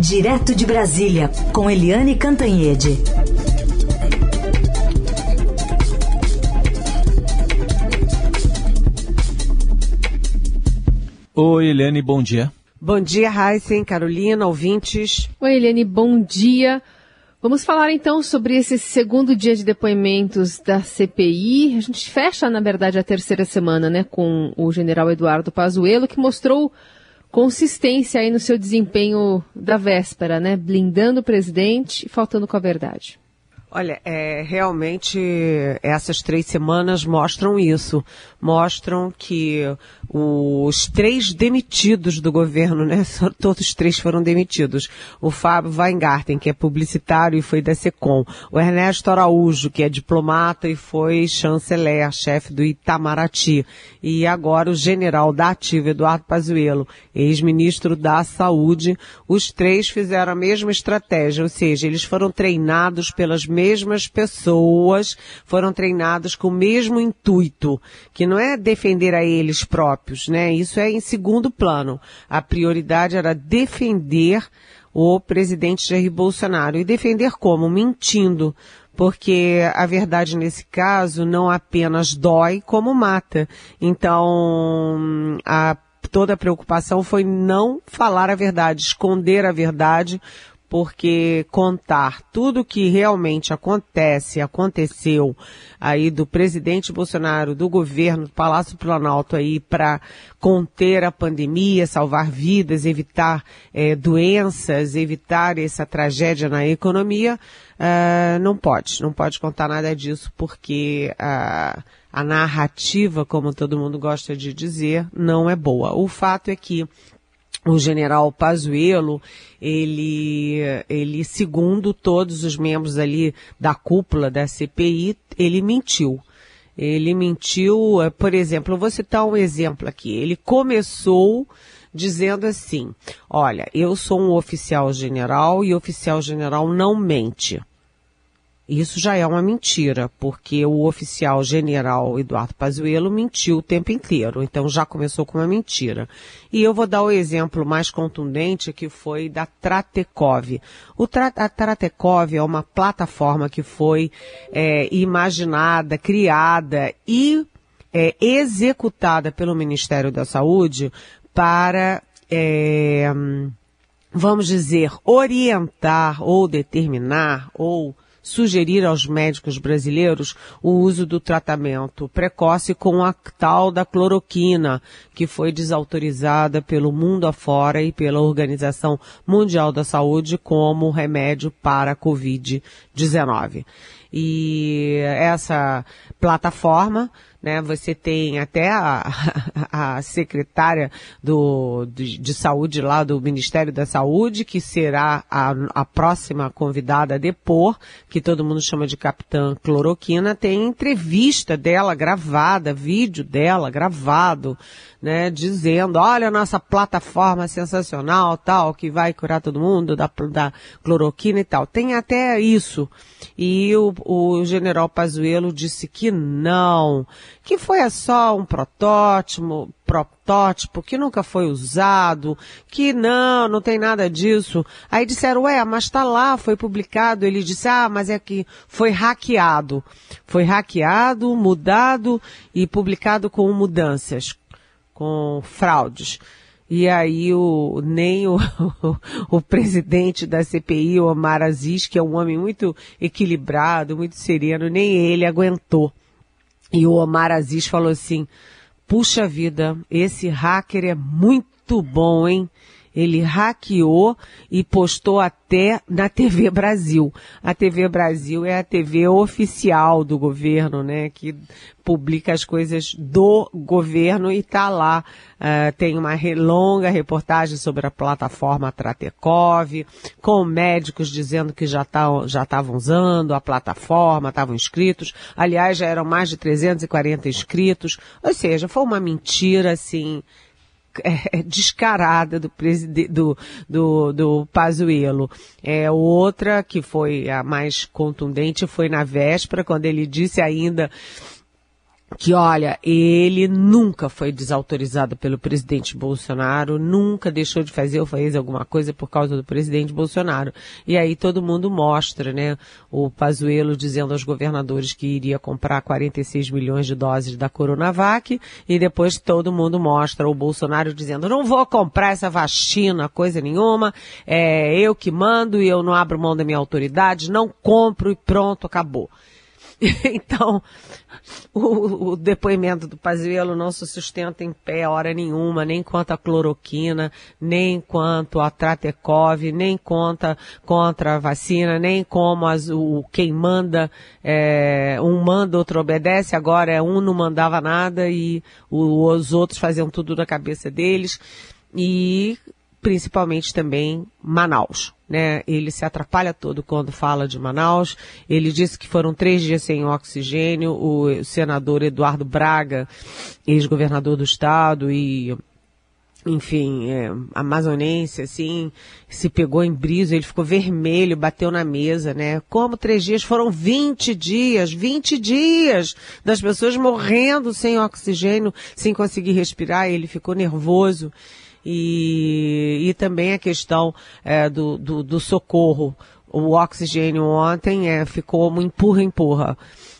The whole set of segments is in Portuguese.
Direto de Brasília, com Eliane Cantanhede. Oi, Eliane, bom dia. Bom dia, Heisen, Carolina, ouvintes. Oi, Eliane, bom dia. Vamos falar então sobre esse segundo dia de depoimentos da CPI. A gente fecha, na verdade, a terceira semana, né, com o general Eduardo Pazuello, que mostrou consistência aí no seu desempenho da véspera, né? Blindando o presidente e faltando com a verdade. Olha, é, realmente essas três semanas mostram isso. Mostram que os três demitidos do governo, né? Todos três foram demitidos. O Fábio Weingarten, que é publicitário e foi da SECOM. O Ernesto Araújo, que é diplomata e foi chanceler, chefe do Itamaraty. E agora o general da ativa, Eduardo Pazuello, ex-ministro da Saúde. Os três fizeram a mesma estratégia, ou seja, eles foram treinados pelas mesmas pessoas, foram treinados com o mesmo intuito, que não é defender a eles próprios, né? Isso é em segundo plano. A prioridade era defender o presidente Jair Bolsonaro. E defender como? Mentindo. Porque a verdade nesse caso não apenas dói, como mata. Então, a toda a preocupação foi não falar a verdade, esconder a verdade, porque contar tudo que realmente acontece, aconteceu aí do presidente Bolsonaro, do governo, do Palácio Planalto aí para conter a pandemia, salvar vidas, evitar é, doenças, evitar essa tragédia na economia, uh, não pode, não pode contar nada disso porque uh, a narrativa, como todo mundo gosta de dizer, não é boa. O fato é que o general Pazuello, ele, ele, segundo todos os membros ali da cúpula da CPI, ele mentiu. Ele mentiu, eh, por exemplo, eu vou citar um exemplo aqui. Ele começou dizendo assim, olha, eu sou um oficial general e oficial general não mente. Isso já é uma mentira, porque o oficial general Eduardo Pazuello mentiu o tempo inteiro. Então já começou com uma mentira. E eu vou dar o exemplo mais contundente que foi da Tratecov. Tra a Tratecov é uma plataforma que foi é, imaginada, criada e é, executada pelo Ministério da Saúde para é, vamos dizer, orientar ou determinar ou sugerir aos médicos brasileiros o uso do tratamento precoce com a tal da cloroquina, que foi desautorizada pelo mundo afora e pela Organização Mundial da Saúde como remédio para a Covid-19. E essa plataforma né? Você tem até a, a secretária do, de, de, saúde lá do Ministério da Saúde, que será a, a próxima convidada a depor, que todo mundo chama de Capitã Cloroquina, tem entrevista dela gravada, vídeo dela gravado, né, dizendo, olha a nossa plataforma sensacional, tal, que vai curar todo mundo, da, da cloroquina e tal. Tem até isso. E o, o general Pazuello disse que não, que foi só um protótipo, protótipo que nunca foi usado, que não, não tem nada disso. Aí disseram, ué, mas tá lá, foi publicado. Ele disse, ah, mas é que foi hackeado. Foi hackeado, mudado e publicado com mudanças, com fraudes. E aí o, nem o, o, presidente da CPI, Omar Aziz, que é um homem muito equilibrado, muito sereno, nem ele aguentou. E o Omar Aziz falou assim, puxa vida, esse hacker é muito bom, hein? Ele hackeou e postou até na TV Brasil. A TV Brasil é a TV oficial do governo, né? Que publica as coisas do governo e tá lá. Uh, tem uma longa reportagem sobre a plataforma Tratecov, com médicos dizendo que já tá, já estavam usando a plataforma, estavam inscritos. Aliás, já eram mais de 340 inscritos. Ou seja, foi uma mentira, assim, é, descarada do, do, do, do Pazuello. É, outra, que foi a mais contundente, foi na véspera, quando ele disse ainda que olha, ele nunca foi desautorizado pelo presidente Bolsonaro, nunca deixou de fazer ou fez alguma coisa por causa do presidente Bolsonaro. E aí todo mundo mostra, né, o Pazuello dizendo aos governadores que iria comprar 46 milhões de doses da Coronavac e depois todo mundo mostra o Bolsonaro dizendo não vou comprar essa vacina, coisa nenhuma, é eu que mando e eu não abro mão da minha autoridade, não compro e pronto, acabou. então, o, o, depoimento do Pazuello não se sustenta em pé hora nenhuma, nem quanto a cloroquina, nem quanto a Tratecov, nem conta contra a vacina, nem como as, o, quem manda, é, um manda, outro obedece, agora é um não mandava nada e o, os outros faziam tudo na cabeça deles. E principalmente também Manaus. Né? Ele se atrapalha todo quando fala de Manaus. Ele disse que foram três dias sem oxigênio. O senador Eduardo Braga, ex-governador do estado e enfim, é, amazonense, assim, se pegou em brisa, ele ficou vermelho, bateu na mesa, né? Como três dias? Foram 20 dias, 20 dias das pessoas morrendo sem oxigênio, sem conseguir respirar, ele ficou nervoso e, e também a questão é, do, do, do, socorro. O oxigênio ontem é, ficou um empurra-empurra.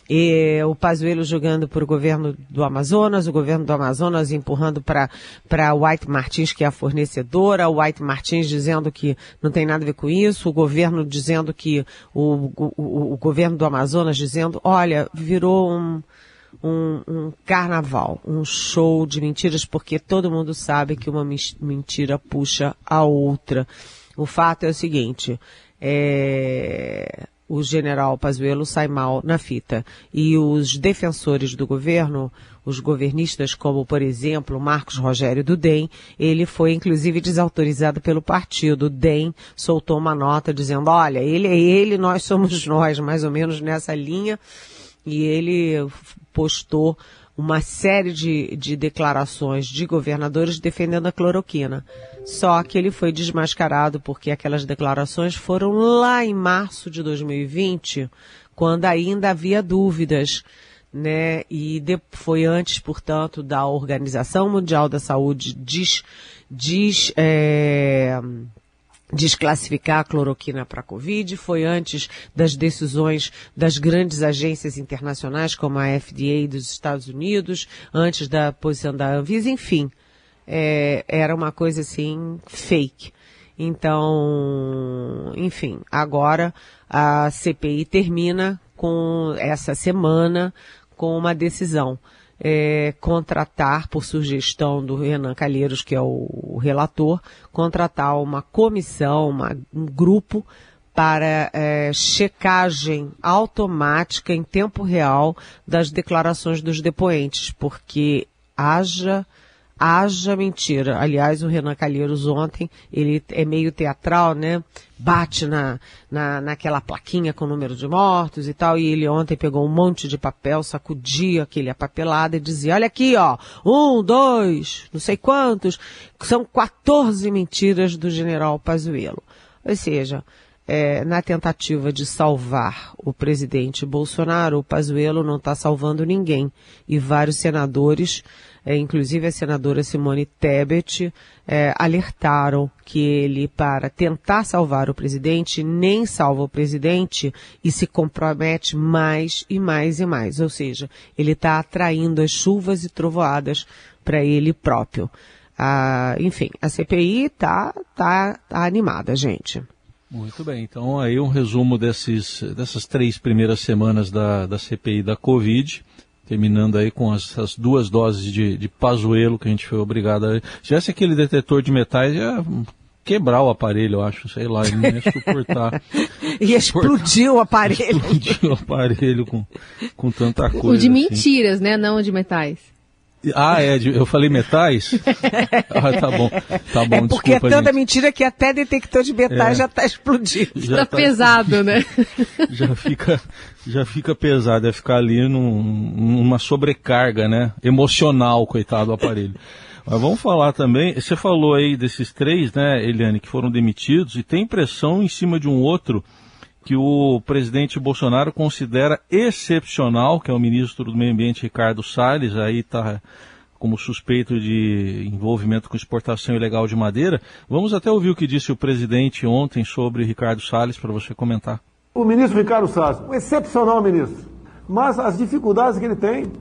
E o Pazuello jogando para o governo do Amazonas, o governo do Amazonas empurrando para White Martins, que é a fornecedora, o White Martins dizendo que não tem nada a ver com isso, o governo dizendo que o, o, o governo do Amazonas dizendo, olha, virou um, um, um, carnaval, um show de mentiras, porque todo mundo sabe que uma mentira puxa a outra. O fato é o seguinte, é, o general Pazuello sai mal na fita e os defensores do governo, os governistas, como por exemplo Marcos Rogério do DEM, ele foi inclusive desautorizado pelo partido. O DEM soltou uma nota dizendo, olha, ele é ele, nós somos nós, mais ou menos nessa linha e ele postou uma série de, de declarações de governadores defendendo a cloroquina. Só que ele foi desmascarado porque aquelas declarações foram lá em março de 2020, quando ainda havia dúvidas, né? E de, foi antes, portanto, da Organização Mundial da Saúde diz, diz é, desclassificar a cloroquina para a Covid, foi antes das decisões das grandes agências internacionais como a FDA dos Estados Unidos, antes da posição da Anvisa, enfim, é, era uma coisa assim fake. Então, enfim, agora a CPI termina com essa semana com uma decisão é, contratar, por sugestão do Renan Calheiros, que é o, relator, contratar uma comissão, uma, um grupo para é, checagem automática em tempo real das declarações dos depoentes, porque haja haja mentira. Aliás, o Renan Calheiros ontem, ele é meio teatral, né? Bate na, na, naquela plaquinha com o número de mortos e tal, e ele ontem pegou um monte de papel, sacudia aquele apapelado e dizia, olha aqui, ó, um, dois, não sei quantos, são 14 mentiras do general Pazuello. Ou seja, é, na tentativa de salvar o presidente Bolsonaro, o Pazuello não está salvando ninguém. E vários senadores é, inclusive a senadora Simone Tebet, é, alertaram que ele, para tentar salvar o presidente, nem salva o presidente e se compromete mais e mais e mais. Ou seja, ele está atraindo as chuvas e trovoadas para ele próprio. Ah, enfim, a CPI está tá, tá animada, gente. Muito bem, então aí um resumo desses, dessas três primeiras semanas da, da CPI da Covid terminando aí com as, as, duas doses de, de pazuelo que a gente foi obrigado a... Se tivesse aquele detetor de metais, ia quebrar o aparelho, eu acho, sei lá, ele não ia suportar. ia explodir o aparelho. Explodir o aparelho com, com tanta coisa. O de assim. mentiras, né? Não de metais. Ah, é, eu falei metais? ah, tá bom, tá bom, É porque desculpa, é tanta gente. mentira que até detector de metais é. já está explodindo. Já tá, tá pesado, né? já fica, já fica pesado, é ficar ali num, numa sobrecarga, né? Emocional, coitado do aparelho. Mas vamos falar também, você falou aí desses três, né, Eliane, que foram demitidos, e tem pressão em cima de um outro que o presidente Bolsonaro considera excepcional, que é o ministro do Meio Ambiente Ricardo Salles, aí está como suspeito de envolvimento com exportação ilegal de madeira. Vamos até ouvir o que disse o presidente ontem sobre Ricardo Salles para você comentar. O ministro Ricardo Salles, um excepcional ministro, mas as dificuldades que ele tem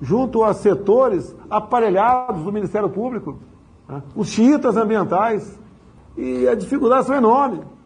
junto a setores aparelhados do Ministério Público, né? os xiitas ambientais, e as dificuldades são enormes.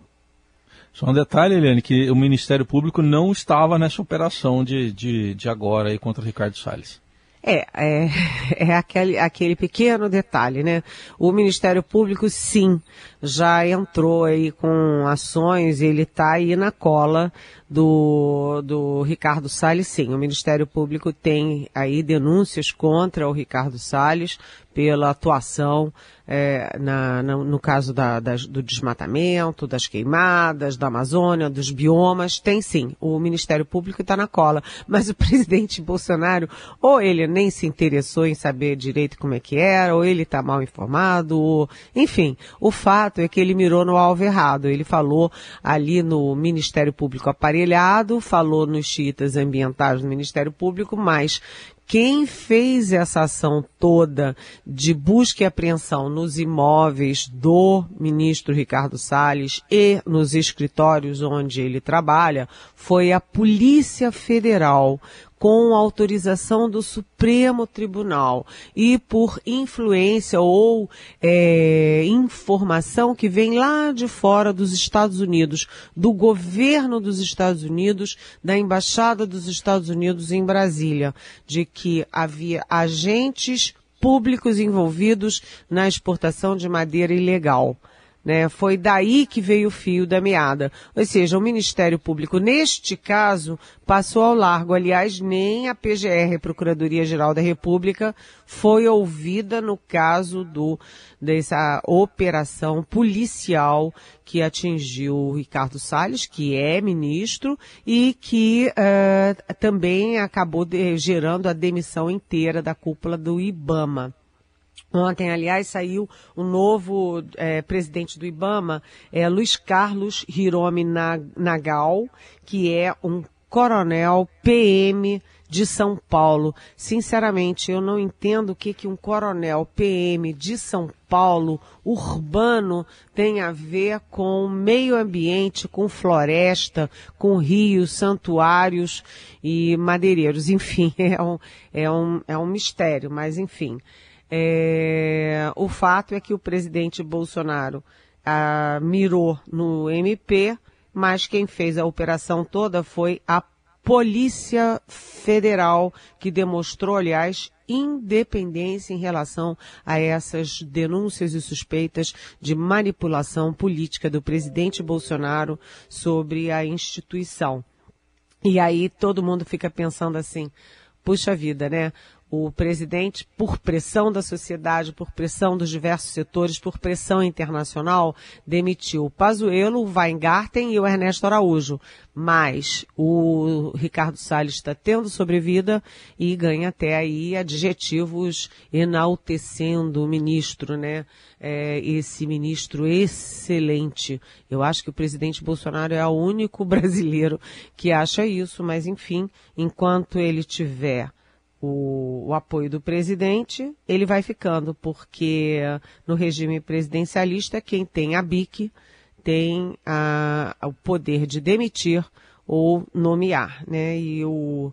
Só um detalhe, Eliane, que o Ministério Público não estava nessa operação de, de, de agora aí contra Ricardo Salles. É, é, é aquele, aquele pequeno detalhe, né? O Ministério Público, sim, já entrou aí com ações, ele está aí na cola do, do Ricardo Salles, sim. O Ministério Público tem aí denúncias contra o Ricardo Salles pela atuação é, na, na, no caso da, do desmatamento, das queimadas, da Amazônia, dos biomas, tem sim. O Ministério Público está na cola. Mas o presidente Bolsonaro, ou ele nem se interessou em saber direito como é que era, ou ele está mal informado, ou... enfim. O fato é que ele mirou no alvo errado. Ele falou ali no Ministério Público aparelhado, falou nos chiitas ambientais do Ministério Público, mas quem fez essa ação toda de busca e apreensão nos imóveis do ministro Ricardo Salles e nos escritórios onde ele trabalha foi a Polícia Federal com autorização do Supremo Tribunal e por influência ou é, informação que vem lá de fora dos Estados Unidos, do governo dos Estados Unidos, da Embaixada dos Estados Unidos em Brasília, de que havia agentes públicos envolvidos na exportação de madeira ilegal. Né? Foi daí que veio o fio da meada. Ou seja, o Ministério Público, neste caso, passou ao largo. Aliás, nem a PGR, Procuradoria-Geral da República, foi ouvida no caso do, dessa operação policial que atingiu o Ricardo Salles, que é ministro, e que uh, também acabou de, gerando a demissão inteira da cúpula do IBAMA. Ontem, aliás, saiu o novo é, presidente do IBAMA, é, Luiz Carlos Hiromi Nagal, que é um coronel PM de São Paulo. Sinceramente, eu não entendo o que, que um coronel PM de São Paulo, urbano, tem a ver com meio ambiente, com floresta, com rios, santuários e madeireiros. Enfim, é um, é um, é um mistério, mas enfim. É, o fato é que o presidente Bolsonaro ah, mirou no MP, mas quem fez a operação toda foi a Polícia Federal, que demonstrou, aliás, independência em relação a essas denúncias e suspeitas de manipulação política do presidente Bolsonaro sobre a instituição. E aí todo mundo fica pensando assim, puxa vida, né? O presidente, por pressão da sociedade, por pressão dos diversos setores, por pressão internacional, demitiu o Pazuello, o Weingarten e o Ernesto Araújo. Mas o Ricardo Salles está tendo sobrevida e ganha até aí adjetivos enaltecendo o ministro, né? É, esse ministro excelente. Eu acho que o presidente Bolsonaro é o único brasileiro que acha isso, mas enfim, enquanto ele tiver o, o, apoio do presidente, ele vai ficando, porque no regime presidencialista, quem tem a BIC tem a, o poder de demitir ou nomear, né? E o,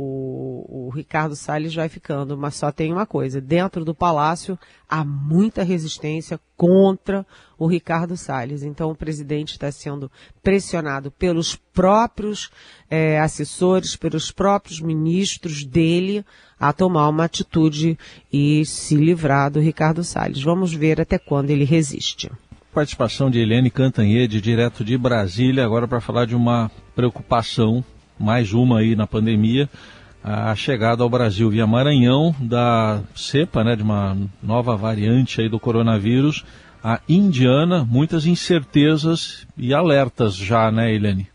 o, o Ricardo Salles vai ficando. Mas só tem uma coisa: dentro do palácio há muita resistência contra o Ricardo Salles. Então o presidente está sendo pressionado pelos próprios é, assessores, pelos próprios ministros dele a tomar uma atitude e se livrar do Ricardo Salles. Vamos ver até quando ele resiste participação de Eliane Cantanhede, direto de Brasília, agora para falar de uma preocupação mais uma aí na pandemia, a chegada ao Brasil via Maranhão da cepa, né, de uma nova variante aí do coronavírus, a indiana, muitas incertezas e alertas já, né, Helene?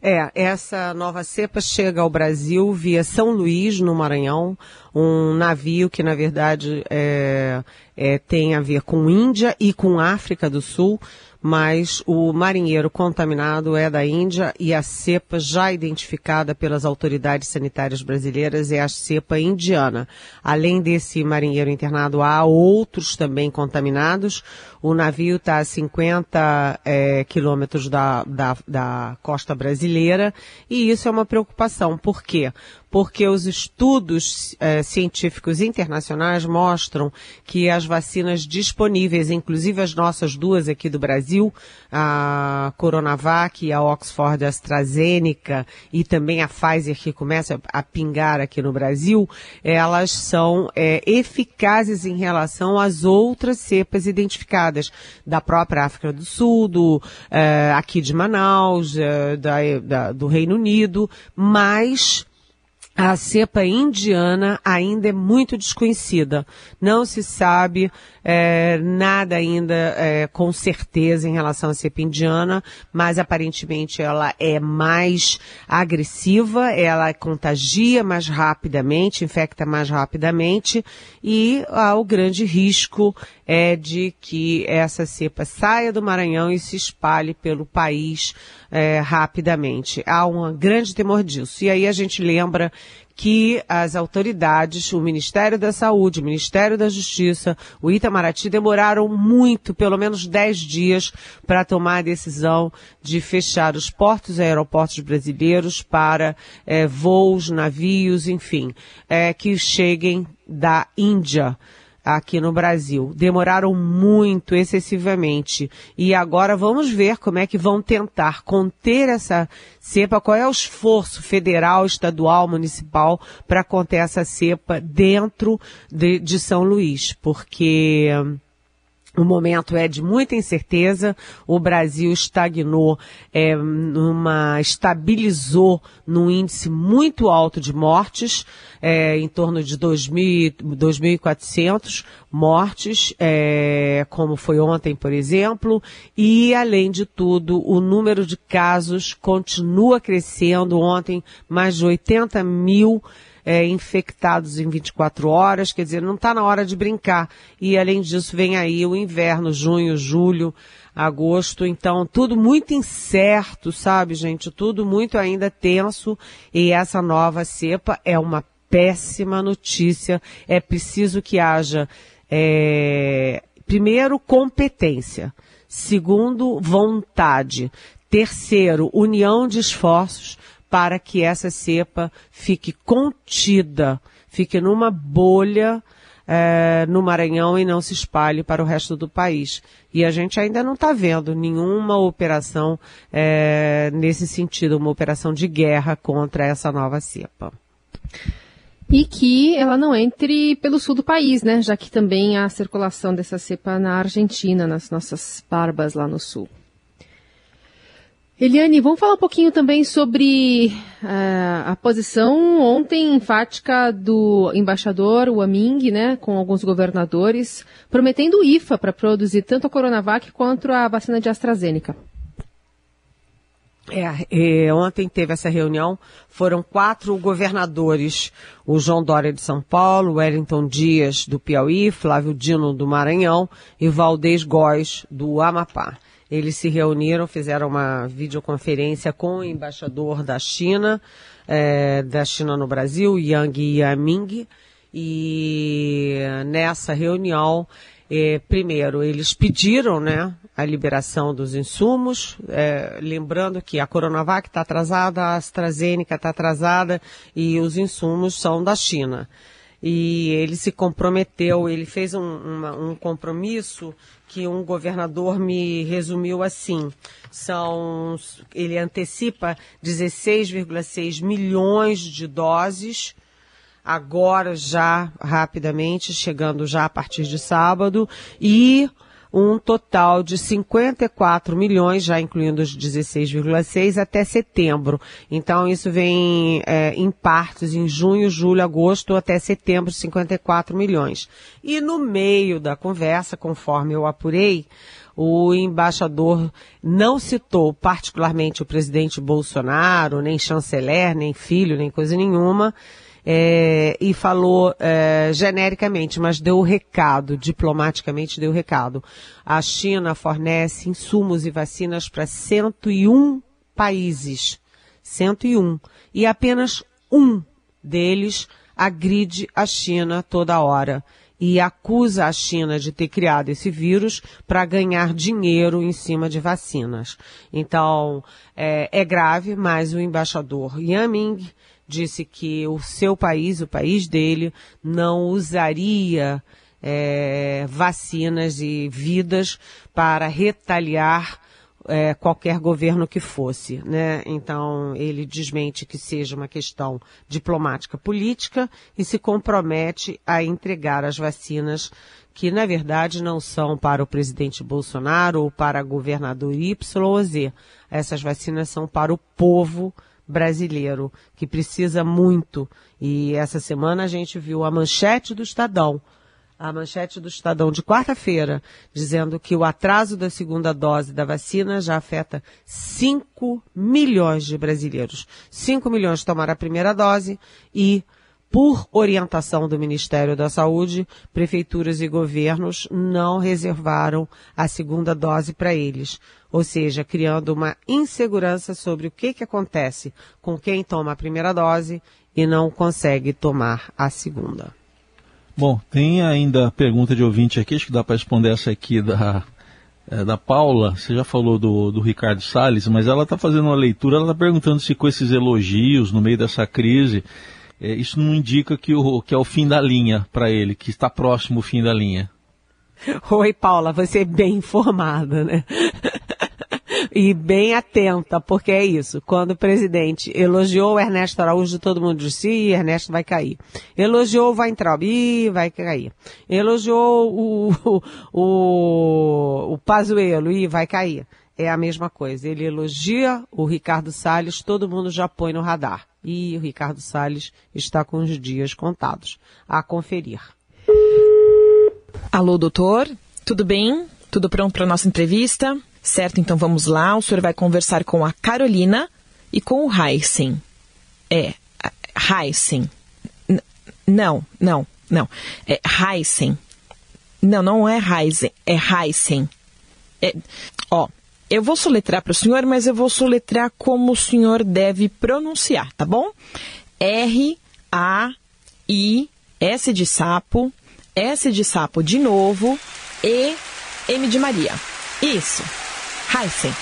É, essa nova cepa chega ao Brasil via São Luís, no Maranhão, um navio que, na verdade, é, é, tem a ver com Índia e com África do Sul, mas o marinheiro contaminado é da Índia e a cepa já identificada pelas autoridades sanitárias brasileiras é a cepa indiana. Além desse marinheiro internado, há outros também contaminados. O navio está a 50 é, quilômetros da, da, da costa brasileira e isso é uma preocupação. Por quê? Porque os estudos eh, científicos internacionais mostram que as vacinas disponíveis, inclusive as nossas duas aqui do Brasil, a Coronavac e a Oxford AstraZeneca e também a Pfizer que começa a pingar aqui no Brasil, elas são eh, eficazes em relação às outras cepas identificadas da própria África do Sul, do, eh, aqui de Manaus, da, da, do Reino Unido, mas a cepa indiana ainda é muito desconhecida. Não se sabe é, nada ainda é, com certeza em relação à cepa indiana, mas aparentemente ela é mais agressiva, ela contagia mais rapidamente, infecta mais rapidamente e há o grande risco é de que essa cepa saia do Maranhão e se espalhe pelo país é, rapidamente. Há um grande temor disso. E aí a gente lembra que as autoridades, o Ministério da Saúde, o Ministério da Justiça, o Itamaraty demoraram muito, pelo menos 10 dias, para tomar a decisão de fechar os portos e aeroportos brasileiros para é, voos, navios, enfim, é, que cheguem da Índia aqui no Brasil. Demoraram muito, excessivamente. E agora vamos ver como é que vão tentar conter essa cepa, qual é o esforço federal, estadual, municipal para conter essa cepa dentro de, de São Luís, porque o momento é de muita incerteza. O Brasil estagnou, é, numa, estabilizou num índice muito alto de mortes, é, em torno de 2.400 mortes, é, como foi ontem, por exemplo. E, além de tudo, o número de casos continua crescendo. Ontem, mais de 80 mil é, infectados em 24 horas, quer dizer, não está na hora de brincar. E além disso, vem aí o inverno, junho, julho, agosto, então tudo muito incerto, sabe, gente? Tudo muito ainda tenso e essa nova cepa é uma péssima notícia. É preciso que haja, é, primeiro, competência. Segundo, vontade. Terceiro, união de esforços para que essa cepa fique contida, fique numa bolha é, no Maranhão e não se espalhe para o resto do país. E a gente ainda não está vendo nenhuma operação é, nesse sentido, uma operação de guerra contra essa nova cepa. E que ela não entre pelo sul do país, né? Já que também há circulação dessa cepa na Argentina, nas nossas barbas lá no sul. Eliane, vamos falar um pouquinho também sobre uh, a posição ontem enfática do embaixador Waming, né, com alguns governadores, prometendo IFA para produzir tanto a Coronavac quanto a vacina de AstraZeneca. É, é, ontem teve essa reunião, foram quatro governadores, o João Dória de São Paulo, Wellington Dias do Piauí, Flávio Dino do Maranhão e Valdez Góes do Amapá. Eles se reuniram, fizeram uma videoconferência com o embaixador da China, é, da China no Brasil, Yang Yaming, e nessa reunião, é, primeiro, eles pediram, né, a liberação dos insumos, é, lembrando que a Coronavac está atrasada, a AstraZeneca está atrasada e os insumos são da China e ele se comprometeu, ele fez um, uma, um compromisso que um governador me resumiu assim. São, ele antecipa 16,6 milhões de doses, agora já rapidamente, chegando já a partir de sábado, e um total de 54 milhões, já incluindo os 16,6 até setembro. Então isso vem é, em partes em junho, julho, agosto até setembro, 54 milhões. E no meio da conversa, conforme eu apurei, o embaixador não citou particularmente o presidente Bolsonaro, nem chanceler, nem filho, nem coisa nenhuma é, e falou é, genericamente, mas deu o recado, diplomaticamente deu o recado. A China fornece insumos e vacinas para 101 países. 101. E apenas um deles agride a China toda hora e acusa a China de ter criado esse vírus para ganhar dinheiro em cima de vacinas. Então, é, é grave, mas o embaixador Yaming disse que o seu país, o país dele, não usaria é, vacinas e vidas para retaliar é, qualquer governo que fosse, né? Então ele desmente que seja uma questão diplomática política e se compromete a entregar as vacinas que na verdade não são para o presidente Bolsonaro ou para governador Y ou Z. Essas vacinas são para o povo brasileiro que precisa muito. E essa semana a gente viu a manchete do Estadão a manchete do Estadão de quarta-feira, dizendo que o atraso da segunda dose da vacina já afeta 5 milhões de brasileiros. 5 milhões tomaram a primeira dose e, por orientação do Ministério da Saúde, prefeituras e governos não reservaram a segunda dose para eles. Ou seja, criando uma insegurança sobre o que, que acontece com quem toma a primeira dose e não consegue tomar a segunda. Bom, tem ainda pergunta de ouvinte aqui, acho que dá para responder essa aqui da, é, da Paula. Você já falou do, do Ricardo Salles, mas ela está fazendo uma leitura, ela está perguntando se com esses elogios no meio dessa crise, é, isso não indica que, o, que é o fim da linha para ele, que está próximo o fim da linha. Oi, Paula, você é bem informada, né? e bem atenta, porque é isso. Quando o presidente elogiou o Ernesto Araújo, todo mundo disse, Ih, Ernesto vai cair. Elogiou o Weintraub, Ih, vai cair. Elogiou o, o, o, Pazuello, Ih, vai cair. É a mesma coisa. Ele elogia o Ricardo Salles, todo mundo já põe no radar. E o Ricardo Salles está com os dias contados. A conferir. Alô, doutor? Tudo bem? Tudo pronto para nossa entrevista? Certo, então vamos lá. O senhor vai conversar com a Carolina e com o Heisen. É, Heisen. Não, não, não. É Heisen. Não, não é Heisen, é Heisen. É, ó, eu vou soletrar para o senhor, mas eu vou soletrar como o senhor deve pronunciar, tá bom? R, A, I, S de sapo, S de sapo de novo, E, M de Maria. Isso. Heisen.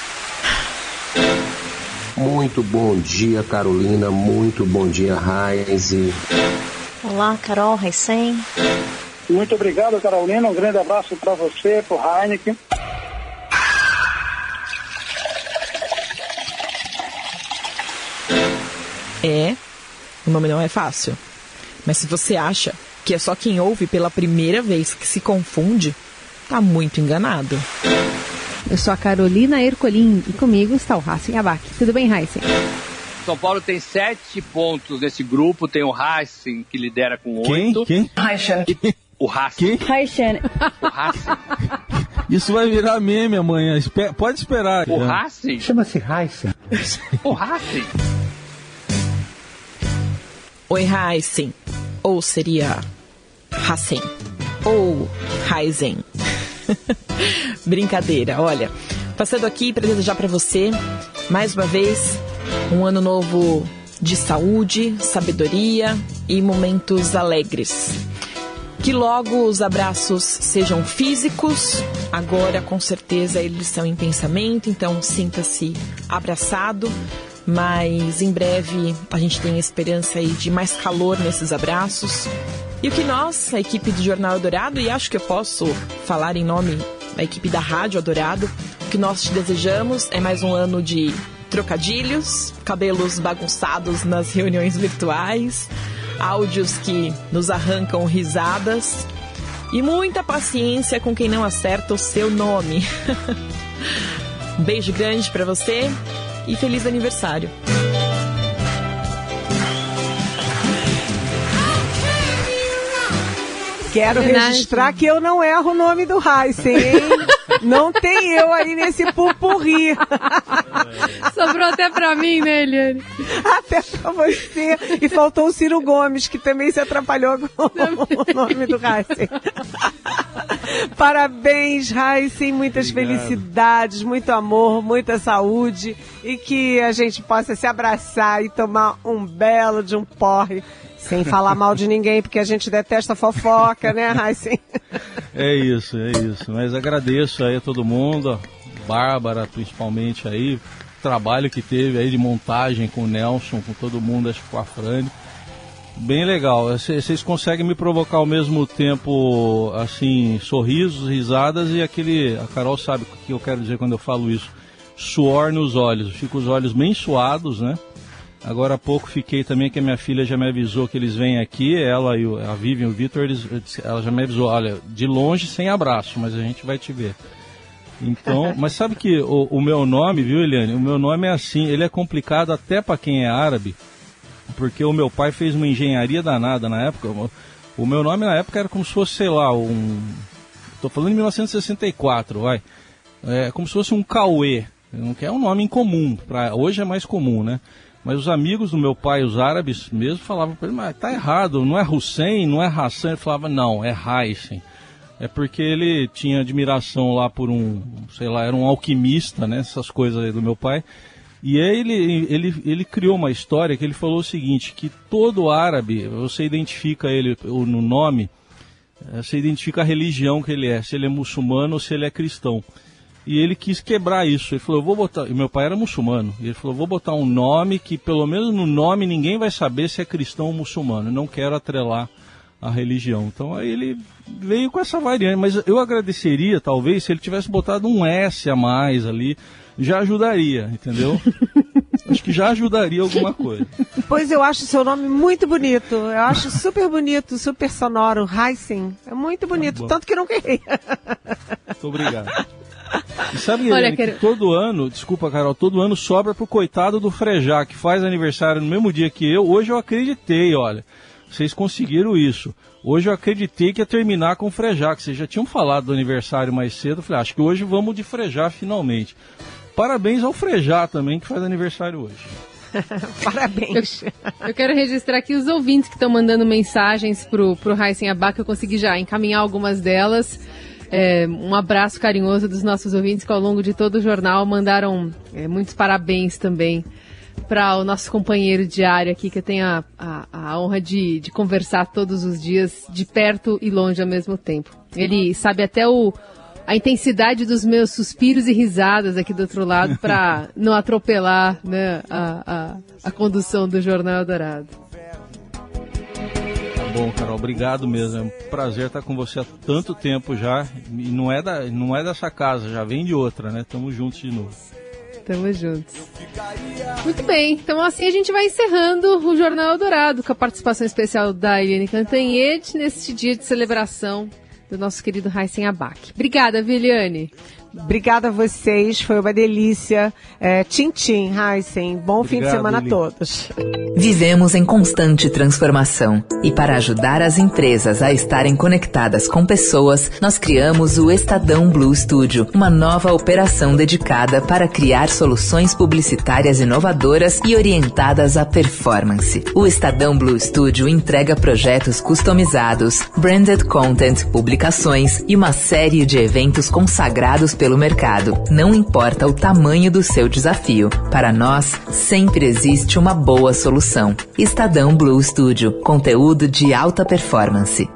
Muito bom dia, Carolina. Muito bom dia, Heisen. Olá, Carol, Heisen. Muito obrigado, Carolina. Um grande abraço para você, para o Heineken. É, o nome não é fácil. Mas se você acha que é só quem ouve pela primeira vez que se confunde, tá muito enganado. Eu sou a Carolina Ercolim e comigo está o Racing Abac. Tudo bem, Racing? São Paulo tem sete pontos nesse grupo. Tem o Racing, que lidera com oito. Quem? Quem? O Racing. Racing. O Racing. Isso vai virar meme amanhã. Pode esperar. O. Racing? Chama-se Heisen. O Racing. Oi, Heisen. Ou seria Hassen. Ou Heisen. Brincadeira, olha. Passando aqui para desejar para você, mais uma vez, um ano novo de saúde, sabedoria e momentos alegres. Que logo os abraços sejam físicos, agora com certeza eles são em pensamento, então sinta-se abraçado, mas em breve a gente tem esperança aí de mais calor nesses abraços. E o que nós, a equipe do Jornal Dourado, e acho que eu posso falar em nome da equipe da Rádio Adorado, o que nós te desejamos é mais um ano de trocadilhos, cabelos bagunçados nas reuniões virtuais, áudios que nos arrancam risadas e muita paciência com quem não acerta o seu nome. um beijo grande para você e feliz aniversário. Quero registrar que eu não erro o nome do Heisen, hein? Não tem eu aí nesse pupurri. Sobrou até pra mim, né, Eliane? Até pra você. E faltou o Ciro Gomes, que também se atrapalhou com o nome do Heisen. Parabéns, Heisen. Muitas Obrigado. felicidades, muito amor, muita saúde. E que a gente possa se abraçar e tomar um belo de um porre sem falar mal de ninguém, porque a gente detesta fofoca, né, Heisen? É isso, é isso. Mas agradeço aí a todo mundo, Bárbara principalmente aí, trabalho que teve aí de montagem com o Nelson, com todo mundo, acho que com a Frane. Bem legal. Vocês conseguem me provocar ao mesmo tempo, assim, sorrisos, risadas e aquele. A Carol sabe o que eu quero dizer quando eu falo isso. Suor nos olhos. Fico os olhos bem suados, né? Agora há pouco fiquei também que a minha filha já me avisou que eles vêm aqui, ela e a Vivian e o Vitor, ela já me avisou, olha, de longe sem abraço, mas a gente vai te ver. Então, mas sabe que o, o, meu nome, viu, Eliane? O meu nome é assim, ele é complicado até para quem é árabe, porque o meu pai fez uma engenharia danada na época. O meu nome na época era como se fosse, sei lá, um. Estou falando de 1964, vai. É como se fosse um Cauê, que é um nome incomum. Pra, hoje é mais comum, né? Mas os amigos do meu pai, os árabes mesmo, falavam para ele, mas tá errado, não é Hussein, não é Hassan. Ele falava, não, é Heisen. É porque ele tinha admiração lá por um, sei lá, era um alquimista, né? Essas coisas aí do meu pai. E aí ele, ele, ele criou uma história que ele falou o seguinte, que todo árabe, você identifica ele no nome, eh, você identifica a religião que ele é, se ele é muçulmano ou se ele é cristão. E ele quis quebrar isso. Ele falou, vou botar. E meu pai era muçulmano. Ele falou, vou botar um nome que, pelo menos no nome, ninguém vai saber se é cristão ou muçulmano. Eu não quero atrelar a religião. Então aí ele veio com essa variante. Mas eu agradeceria, talvez, se ele tivesse botado um S a mais ali. Já ajudaria, entendeu? acho que já ajudaria alguma coisa. Pois eu acho seu nome muito bonito. Eu acho super bonito, super sonoro. Heisen. É muito bonito. Tá Tanto que não queria. Muito obrigado. E sabe, Olha, que todo ano, desculpa, Carol, todo ano sobra pro coitado do Frejá, que faz aniversário no mesmo dia que eu. Hoje eu acreditei, olha. Vocês conseguiram isso. Hoje eu acreditei que ia terminar com o Frejá, que vocês já tinham falado do aniversário mais cedo. Eu falei, acho que hoje vamos de Frejá finalmente. Parabéns ao Frejá também, que faz aniversário hoje. Parabéns. Eu, eu, quero registrar aqui os ouvintes que estão mandando mensagens pro, pro Raíssen Abac. Eu consegui já encaminhar algumas delas. É, um abraço carinhoso dos nossos ouvintes que ao longo de todo o jornal mandaram é, muitos parabéns também para o nosso companheiro diário aqui, que eu tenho a, a, a honra de, de, conversar todos os dias, de perto e longe ao mesmo tempo. Ele sabe até o, a intensidade dos meus suspiros e risadas aqui do outro lado para não atropelar né, a, a, a condução do Jornal Dourado bom, Carol. Obrigado mesmo. É um prazer estar com você há tanto tempo já. E não é, da, não é dessa casa, já vem de outra, né? Tamo juntos de novo. Tamo juntos. Muito bem, então assim a gente vai encerrando o Jornal Dourado com a participação especial da Iane Cantanhete neste dia de celebração do nosso querido Heisen Abac. Obrigada, Viliane. Obrigada a vocês, foi uma delícia. É, tchim, tchim, Heisen. Bom Obrigado, fim de semana Eli. a todos. Vivemos em constante transformação e para ajudar as empresas a estarem conectadas com pessoas, nós criamos o Estadão Blue Studio, uma nova operação dedicada para criar soluções publicitárias inovadoras e orientadas à performance. O Estadão Blue Studio entrega projetos customizados, branded content, publicações e uma série de eventos consagrados pelo pelo mercado. Não importa o tamanho do seu desafio. Para nós, sempre existe uma boa solução. Estadão Blue Studio. Conteúdo de alta performance.